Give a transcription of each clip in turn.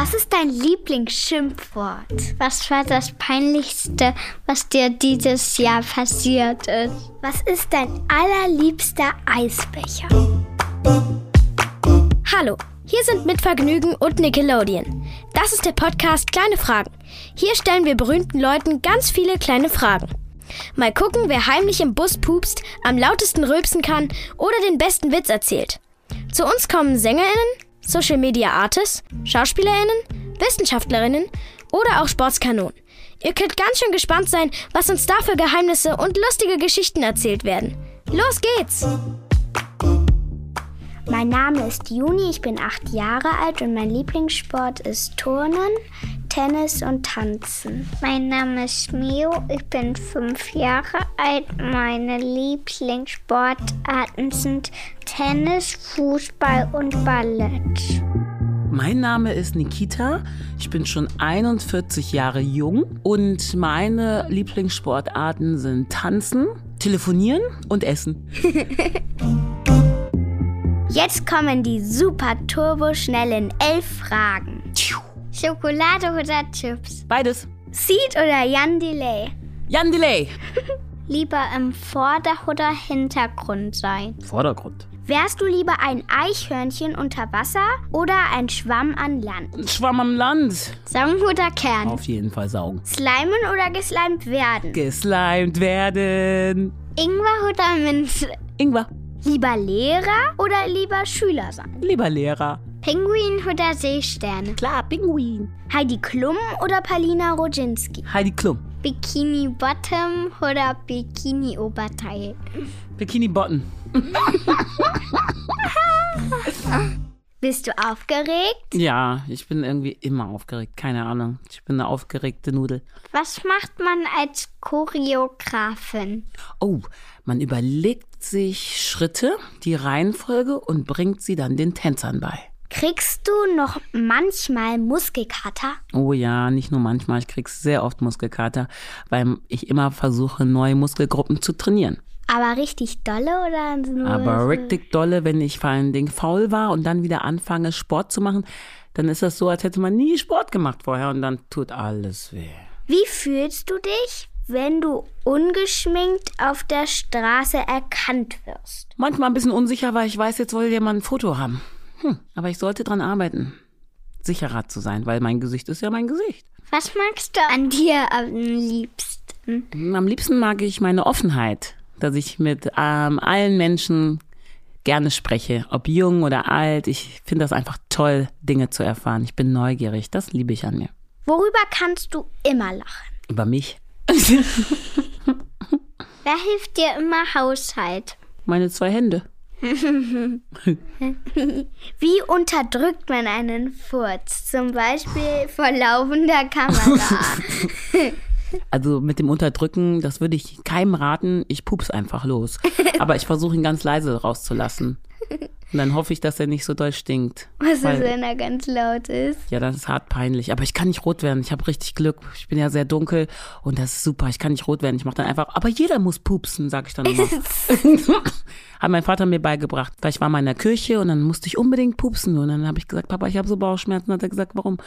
Was ist dein Lieblingsschimpfwort? Was war das Peinlichste, was dir dieses Jahr passiert ist? Was ist dein allerliebster Eisbecher? Hallo, hier sind mit Vergnügen und Nickelodeon. Das ist der Podcast Kleine Fragen. Hier stellen wir berühmten Leuten ganz viele kleine Fragen. Mal gucken, wer heimlich im Bus pupst, am lautesten rülpsen kann oder den besten Witz erzählt. Zu uns kommen SängerInnen, Social Media Artists, SchauspielerInnen, Wissenschaftlerinnen oder auch Sportskanonen. Ihr könnt ganz schön gespannt sein, was uns da für Geheimnisse und lustige Geschichten erzählt werden. Los geht's! Mein Name ist Juni, ich bin acht Jahre alt und mein Lieblingssport ist Turnen, Tennis und Tanzen. Mein Name ist Mio, ich bin fünf Jahre alt. Meine Lieblingssportarten sind Tennis, Fußball und Ballett. Mein Name ist Nikita. Ich bin schon 41 Jahre jung und meine Lieblingssportarten sind Tanzen, Telefonieren und Essen. Jetzt kommen die super turbo schnellen elf Fragen. Schokolade oder Chips? Beides. Seed oder Jan Delay? Jan Delay. Lieber im Vorder- oder Hintergrund sein? Vordergrund. Wärst du lieber ein Eichhörnchen unter Wasser oder ein Schwamm an Land? Ein Schwamm am Land. Saugen oder Kern? Auf jeden Fall saugen. Slimen oder geslimed werden? Geslimed werden. Ingwer oder Minze? Ingwer. Lieber Lehrer oder lieber Schüler sein? Lieber Lehrer. Pinguin oder Seesterne? Klar, Pinguin. Heidi Klum oder Palina Roginski? Heidi Klum. Bikini Bottom oder Bikini Oberteil? Bikini Bottom. Bist du aufgeregt? Ja, ich bin irgendwie immer aufgeregt. Keine Ahnung. Ich bin eine aufgeregte Nudel. Was macht man als Choreografin? Oh, man überlegt sich Schritte, die Reihenfolge und bringt sie dann den Tänzern bei. Kriegst du noch manchmal Muskelkater? Oh ja, nicht nur manchmal, ich krieg sehr oft Muskelkater, weil ich immer versuche, neue Muskelgruppen zu trainieren. Aber richtig dolle oder nur Aber so? richtig dolle, wenn ich vor allen Dingen faul war und dann wieder anfange, Sport zu machen, dann ist das so, als hätte man nie Sport gemacht vorher und dann tut alles weh. Wie fühlst du dich, wenn du ungeschminkt auf der Straße erkannt wirst? Manchmal ein bisschen unsicher, weil ich weiß, jetzt will jemand ein Foto haben. Hm, aber ich sollte dran arbeiten, sicherer zu sein, weil mein Gesicht ist ja mein Gesicht. Was magst du an dir am liebsten? Am liebsten mag ich meine Offenheit, dass ich mit ähm, allen Menschen gerne spreche, ob jung oder alt. Ich finde das einfach toll, Dinge zu erfahren. Ich bin neugierig, das liebe ich an mir. Worüber kannst du immer lachen? Über mich. Wer hilft dir immer Haushalt? Meine zwei Hände. Wie unterdrückt man einen Furz? Zum Beispiel vor laufender Kamera. Also mit dem Unterdrücken, das würde ich keinem raten. Ich pups einfach los. Aber ich versuche ihn ganz leise rauszulassen. Und dann hoffe ich, dass er nicht so doll stinkt. Was ist, wenn er ganz laut ist? Ja, das ist hart peinlich. Aber ich kann nicht rot werden. Ich habe richtig Glück. Ich bin ja sehr dunkel und das ist super. Ich kann nicht rot werden. Ich mache dann einfach, aber jeder muss pupsen, sag ich dann immer. Hat mein Vater mir beigebracht. Weil ich war mal in der Kirche und dann musste ich unbedingt pupsen. Und dann habe ich gesagt, Papa, ich habe so Bauchschmerzen. Hat er gesagt, warum?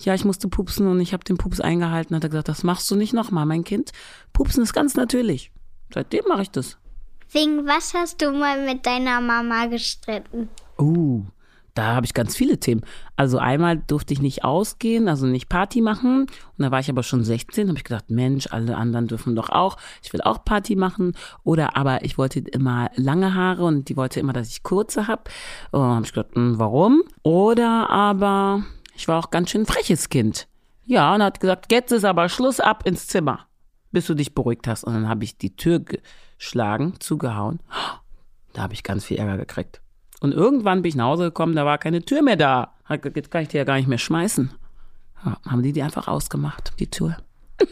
Ja, ich musste pupsen und ich habe den Pups eingehalten. Hat er gesagt, das machst du nicht nochmal, mein Kind. Pupsen ist ganz natürlich. Seitdem mache ich das. Wegen was hast du mal mit deiner Mama gestritten? Uh, da habe ich ganz viele Themen. Also einmal durfte ich nicht ausgehen, also nicht Party machen. Und da war ich aber schon 16, habe ich gedacht, Mensch, alle anderen dürfen doch auch. Ich will auch Party machen. Oder aber ich wollte immer lange Haare und die wollte immer, dass ich kurze habe. Und habe ich gedacht, hm, warum? Oder aber ich war auch ganz schön freches Kind. Ja, und hat gesagt, jetzt ist aber Schluss ab ins Zimmer, bis du dich beruhigt hast. Und dann habe ich die Tür geschlagen, zugehauen. Da habe ich ganz viel Ärger gekriegt. Und irgendwann bin ich nach Hause gekommen, da war keine Tür mehr da. Jetzt kann ich die ja gar nicht mehr schmeißen. Ja, haben die die einfach ausgemacht, die Tür.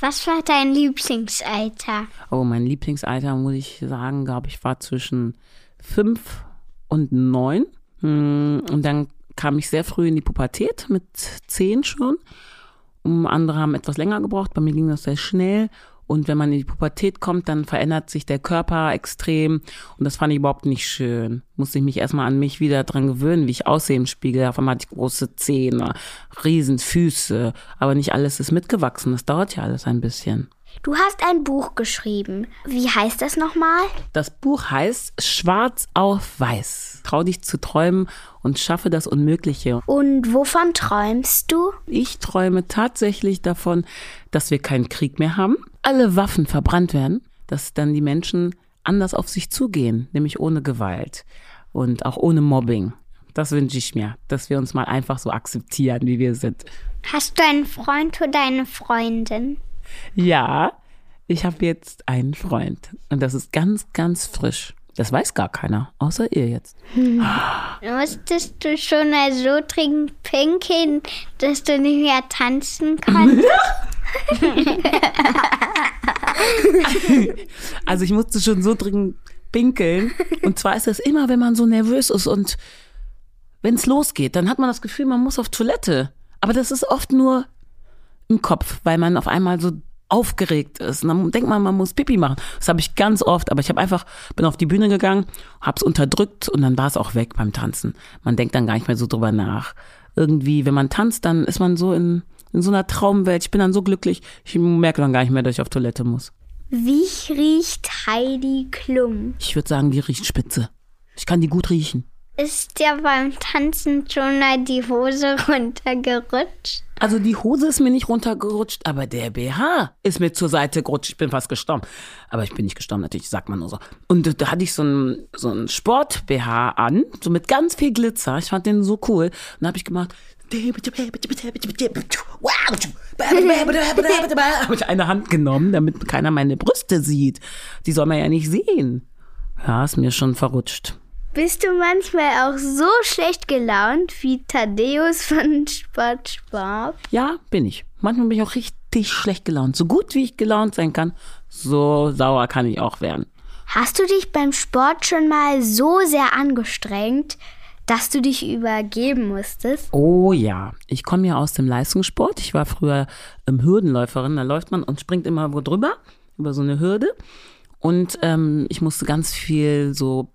Was war dein Lieblingsalter? Oh, mein Lieblingsalter, muss ich sagen, glaube ich, war zwischen fünf und neun. Hm, Und dann kam ich sehr früh in die Pubertät, mit zehn schon. Um andere haben etwas länger gebraucht, bei mir ging das sehr schnell. Und wenn man in die Pubertät kommt, dann verändert sich der Körper extrem. Und das fand ich überhaupt nicht schön. Musste ich mich erstmal an mich wieder dran gewöhnen, wie ich aussehe im Spiegel. Auf einmal hatte ich große Zähne, riesen Füße. Aber nicht alles ist mitgewachsen. Das dauert ja alles ein bisschen. Du hast ein Buch geschrieben. Wie heißt das nochmal? Das Buch heißt Schwarz auf Weiß. Trau dich zu träumen und schaffe das Unmögliche. Und wovon träumst du? Ich träume tatsächlich davon, dass wir keinen Krieg mehr haben, alle Waffen verbrannt werden, dass dann die Menschen anders auf sich zugehen, nämlich ohne Gewalt und auch ohne Mobbing. Das wünsche ich mir, dass wir uns mal einfach so akzeptieren, wie wir sind. Hast du einen Freund oder eine Freundin? Ja, ich habe jetzt einen Freund und das ist ganz, ganz frisch. Das weiß gar keiner, außer ihr jetzt. Hm. Musstest du schon mal so dringend pinkeln, dass du nicht mehr tanzen kannst? also ich musste schon so dringend pinkeln. Und zwar ist das immer, wenn man so nervös ist und wenn es losgeht, dann hat man das Gefühl, man muss auf Toilette. Aber das ist oft nur im Kopf, weil man auf einmal so aufgeregt ist. Und dann denkt man, man muss Pipi machen. Das habe ich ganz oft, aber ich habe einfach, bin auf die Bühne gegangen, habe es unterdrückt und dann war es auch weg beim Tanzen. Man denkt dann gar nicht mehr so drüber nach. Irgendwie, wenn man tanzt, dann ist man so in, in so einer Traumwelt. Ich bin dann so glücklich, ich merke dann gar nicht mehr, dass ich auf Toilette muss. Wie riecht Heidi Klum? Ich würde sagen, die riecht spitze. Ich kann die gut riechen. Ist dir beim Tanzen schon mal die Hose runtergerutscht? Also die Hose ist mir nicht runtergerutscht, aber der BH ist mir zur Seite gerutscht. Ich bin fast gestorben. Aber ich bin nicht gestorben, natürlich, sagt man nur so. Und da hatte ich so einen so einen Sport-BH an, so mit ganz viel Glitzer. Ich fand den so cool. Und dann habe ich gemacht, habe ich eine Hand genommen, damit keiner meine Brüste sieht. Die soll man ja nicht sehen. Ja, ist mir schon verrutscht. Bist du manchmal auch so schlecht gelaunt wie Thaddeus von SpongeBob? Ja, bin ich. Manchmal bin ich auch richtig schlecht gelaunt. So gut wie ich gelaunt sein kann, so sauer kann ich auch werden. Hast du dich beim Sport schon mal so sehr angestrengt, dass du dich übergeben musstest? Oh ja, ich komme ja aus dem Leistungssport. Ich war früher ähm, Hürdenläuferin. Da läuft man und springt immer wo drüber, über so eine Hürde. Und ähm, ich musste ganz viel so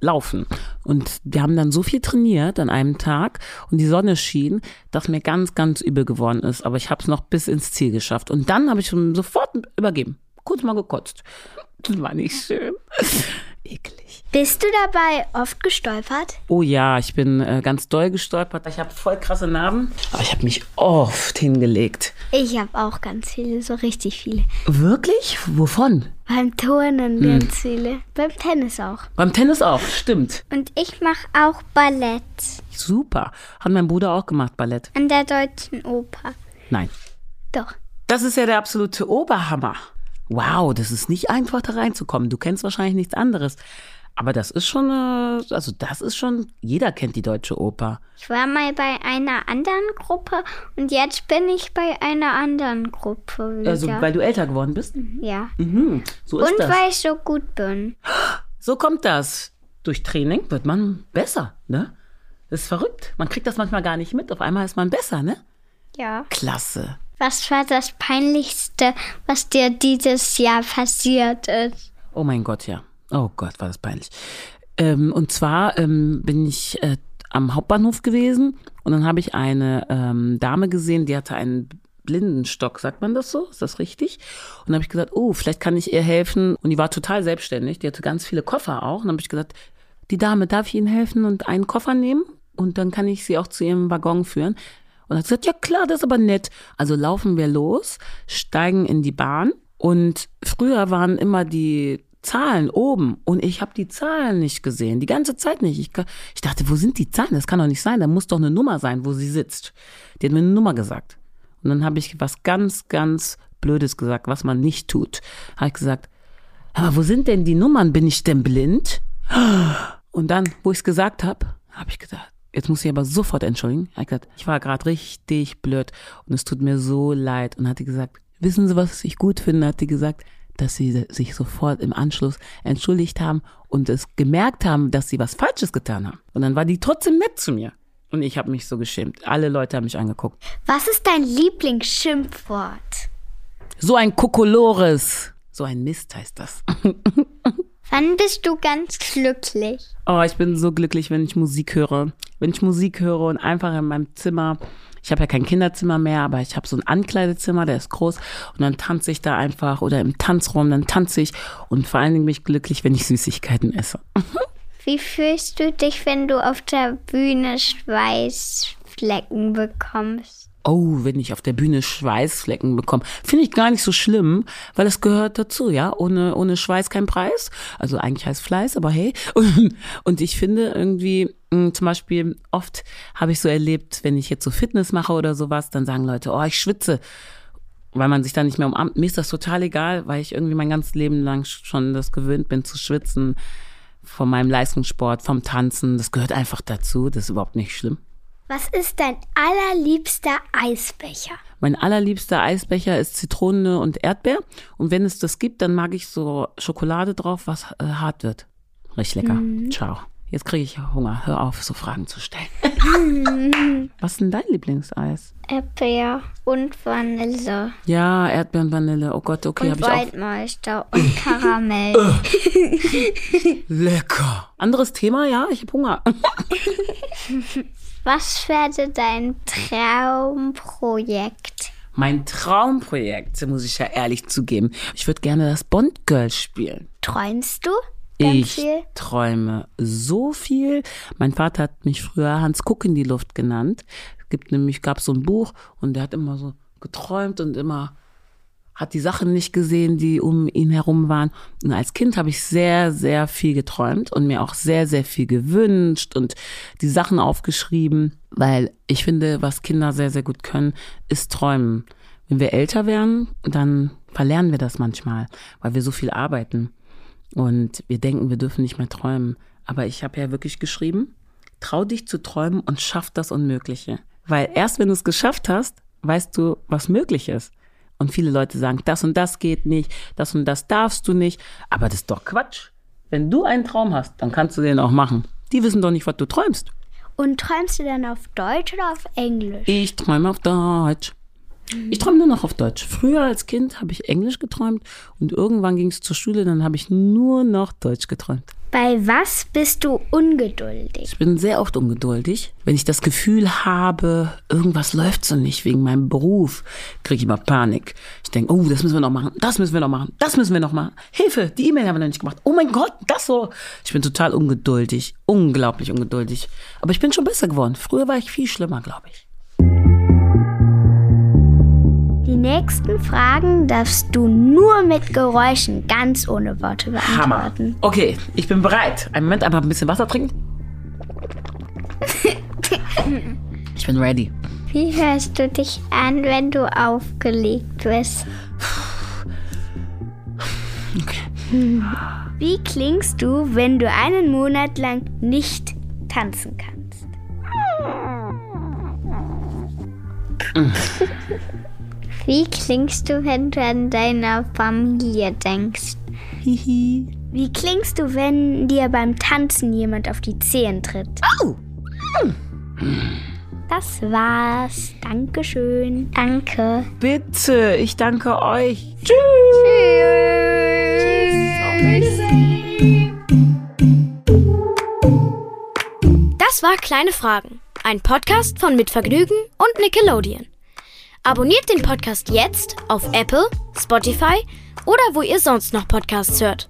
laufen. Und wir haben dann so viel trainiert an einem Tag und die Sonne schien, dass mir ganz, ganz übel geworden ist. Aber ich habe es noch bis ins Ziel geschafft. Und dann habe ich schon sofort übergeben. Kurz mal gekotzt. Das war nicht schön. Eklig. Bist du dabei oft gestolpert? Oh ja, ich bin äh, ganz doll gestolpert. Ich habe voll krasse Narben, aber ich habe mich oft hingelegt. Ich habe auch ganz viele, so richtig viele. Wirklich? Wovon? Beim Turnen hm. ganz viele. Beim Tennis auch. Beim Tennis auch, stimmt. Und ich mache auch Ballett. Super. Hat mein Bruder auch gemacht, Ballett. An der Deutschen Oper. Nein. Doch. Das ist ja der absolute Oberhammer. Wow, das ist nicht einfach da reinzukommen. Du kennst wahrscheinlich nichts anderes. Aber das ist schon, also das ist schon, jeder kennt die deutsche Oper. Ich war mal bei einer anderen Gruppe und jetzt bin ich bei einer anderen Gruppe wieder. Also weil du älter geworden bist? Ja. Mhm, so ist und das. weil ich so gut bin. So kommt das. Durch Training wird man besser, ne? Das ist verrückt. Man kriegt das manchmal gar nicht mit. Auf einmal ist man besser, ne? Ja. Klasse. Was war das Peinlichste, was dir dieses Jahr passiert ist? Oh mein Gott, ja. Oh Gott, war das peinlich. Ähm, und zwar ähm, bin ich äh, am Hauptbahnhof gewesen und dann habe ich eine ähm, Dame gesehen, die hatte einen Blindenstock, sagt man das so? Ist das richtig? Und dann habe ich gesagt, oh, vielleicht kann ich ihr helfen. Und die war total selbstständig, die hatte ganz viele Koffer auch. Und dann habe ich gesagt, die Dame, darf ich Ihnen helfen und einen Koffer nehmen? Und dann kann ich sie auch zu ihrem Waggon führen. Und hat gesagt, ja klar, das ist aber nett. Also laufen wir los, steigen in die Bahn. Und früher waren immer die Zahlen oben und ich habe die Zahlen nicht gesehen, die ganze Zeit nicht. Ich, ich, dachte, wo sind die Zahlen? Das kann doch nicht sein, da muss doch eine Nummer sein, wo sie sitzt. Die hat mir eine Nummer gesagt. Und dann habe ich was ganz, ganz Blödes gesagt, was man nicht tut. Habe ich gesagt, aber wo sind denn die Nummern? Bin ich denn blind? Und dann, wo ich es gesagt habe, habe ich gesagt, jetzt muss ich aber sofort entschuldigen. Ich, gesagt, ich war gerade richtig blöd und es tut mir so leid. Und hat die gesagt, wissen Sie, was ich gut finde? Hat die gesagt, dass sie sich sofort im Anschluss entschuldigt haben und es gemerkt haben, dass sie was Falsches getan haben. Und dann war die trotzdem nett zu mir. Und ich habe mich so geschämt. Alle Leute haben mich angeguckt. Was ist dein Lieblingsschimpfwort? So ein Kokolores. So ein Mist heißt das. Wann bist du ganz glücklich? Oh, ich bin so glücklich, wenn ich Musik höre. Wenn ich Musik höre und einfach in meinem Zimmer, ich habe ja kein Kinderzimmer mehr, aber ich habe so ein Ankleidezimmer, der ist groß und dann tanze ich da einfach oder im Tanzraum, dann tanze ich und vor allen Dingen bin ich glücklich, wenn ich Süßigkeiten esse. Wie fühlst du dich, wenn du auf der Bühne Schweißflecken bekommst? Oh, wenn ich auf der Bühne Schweißflecken bekomme, finde ich gar nicht so schlimm, weil es gehört dazu, ja. Ohne, ohne Schweiß kein Preis. Also eigentlich heißt Fleiß, aber hey. Und, und ich finde irgendwie, hm, zum Beispiel, oft habe ich so erlebt, wenn ich jetzt so Fitness mache oder sowas, dann sagen Leute, oh, ich schwitze weil man sich da nicht mehr umarmt. Mir ist das total egal, weil ich irgendwie mein ganzes Leben lang schon das gewöhnt bin zu schwitzen. Von meinem Leistungssport, vom Tanzen. Das gehört einfach dazu. Das ist überhaupt nicht schlimm. Was ist dein allerliebster Eisbecher? Mein allerliebster Eisbecher ist Zitrone und Erdbeer. Und wenn es das gibt, dann mag ich so Schokolade drauf, was äh, hart wird. Richtig lecker. Mhm. Ciao. Jetzt kriege ich Hunger. Hör auf, so Fragen zu stellen. was ist denn dein Lieblingseis? Erdbeer und Vanille. Ja, Erdbeer und Vanille. Oh Gott, okay, habe ich auch. Waldmeister und Karamell. Lecker. Anderes Thema, ja, ich habe Hunger. Was wäre dein Traumprojekt? Mein Traumprojekt, muss ich ja ehrlich zugeben. Ich würde gerne das Bond Girl spielen. Träumst du? Ich viel? träume so viel. Mein Vater hat mich früher Hans Kuck in die Luft genannt. Es gibt nämlich, gab so ein Buch und der hat immer so geträumt und immer hat die Sachen nicht gesehen, die um ihn herum waren. Und als Kind habe ich sehr, sehr viel geträumt und mir auch sehr, sehr viel gewünscht und die Sachen aufgeschrieben, weil ich finde, was Kinder sehr, sehr gut können, ist träumen. Wenn wir älter werden, dann verlernen wir das manchmal, weil wir so viel arbeiten und wir denken, wir dürfen nicht mehr träumen. Aber ich habe ja wirklich geschrieben, trau dich zu träumen und schaff das Unmögliche. Weil erst wenn du es geschafft hast, weißt du, was möglich ist. Und viele Leute sagen, das und das geht nicht, das und das darfst du nicht. Aber das ist doch Quatsch. Wenn du einen Traum hast, dann kannst du den auch machen. Die wissen doch nicht, was du träumst. Und träumst du dann auf Deutsch oder auf Englisch? Ich träume auf Deutsch. Ich träume nur noch auf Deutsch. Früher als Kind habe ich Englisch geträumt und irgendwann ging es zur Schule, dann habe ich nur noch Deutsch geträumt. Bei was bist du ungeduldig? Ich bin sehr oft ungeduldig. Wenn ich das Gefühl habe, irgendwas läuft so nicht wegen meinem Beruf, kriege ich immer Panik. Ich denke, oh, das müssen wir noch machen, das müssen wir noch machen, das müssen wir noch machen. Hilfe, die E-Mail haben wir noch nicht gemacht. Oh mein Gott, das so. Ich bin total ungeduldig, unglaublich ungeduldig. Aber ich bin schon besser geworden. Früher war ich viel schlimmer, glaube ich. Die nächsten Fragen darfst du nur mit Geräuschen, ganz ohne Worte beantworten. Hammer. Okay, ich bin bereit. Einen Moment, einfach ein bisschen Wasser trinken. ich bin ready. Wie hörst du dich an, wenn du aufgelegt bist? Okay. Wie klingst du, wenn du einen Monat lang nicht tanzen kannst? Wie klingst du, wenn du an deine Familie denkst? Hihi. Wie klingst du, wenn dir beim Tanzen jemand auf die Zehen tritt? Oh. Das war's. Dankeschön. Danke. Bitte, ich danke euch. Tschüss. Das war Kleine Fragen, ein Podcast von Mitvergnügen und Nickelodeon. Abonniert den Podcast jetzt auf Apple, Spotify oder wo ihr sonst noch Podcasts hört.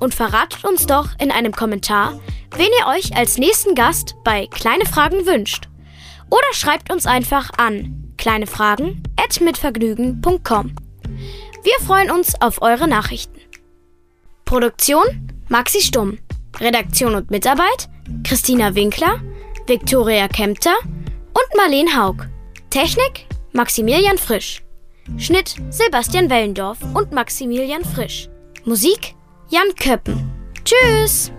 Und verratet uns doch in einem Kommentar, wen ihr euch als nächsten Gast bei Kleine Fragen wünscht. Oder schreibt uns einfach an kleinefragen.mitvergnügen.com. Wir freuen uns auf eure Nachrichten. Produktion Maxi Stumm. Redaktion und Mitarbeit Christina Winkler, Viktoria Kempter und Marleen Haug. Technik Maximilian Frisch. Schnitt Sebastian Wellendorf und Maximilian Frisch. Musik Jan Köppen. Tschüss!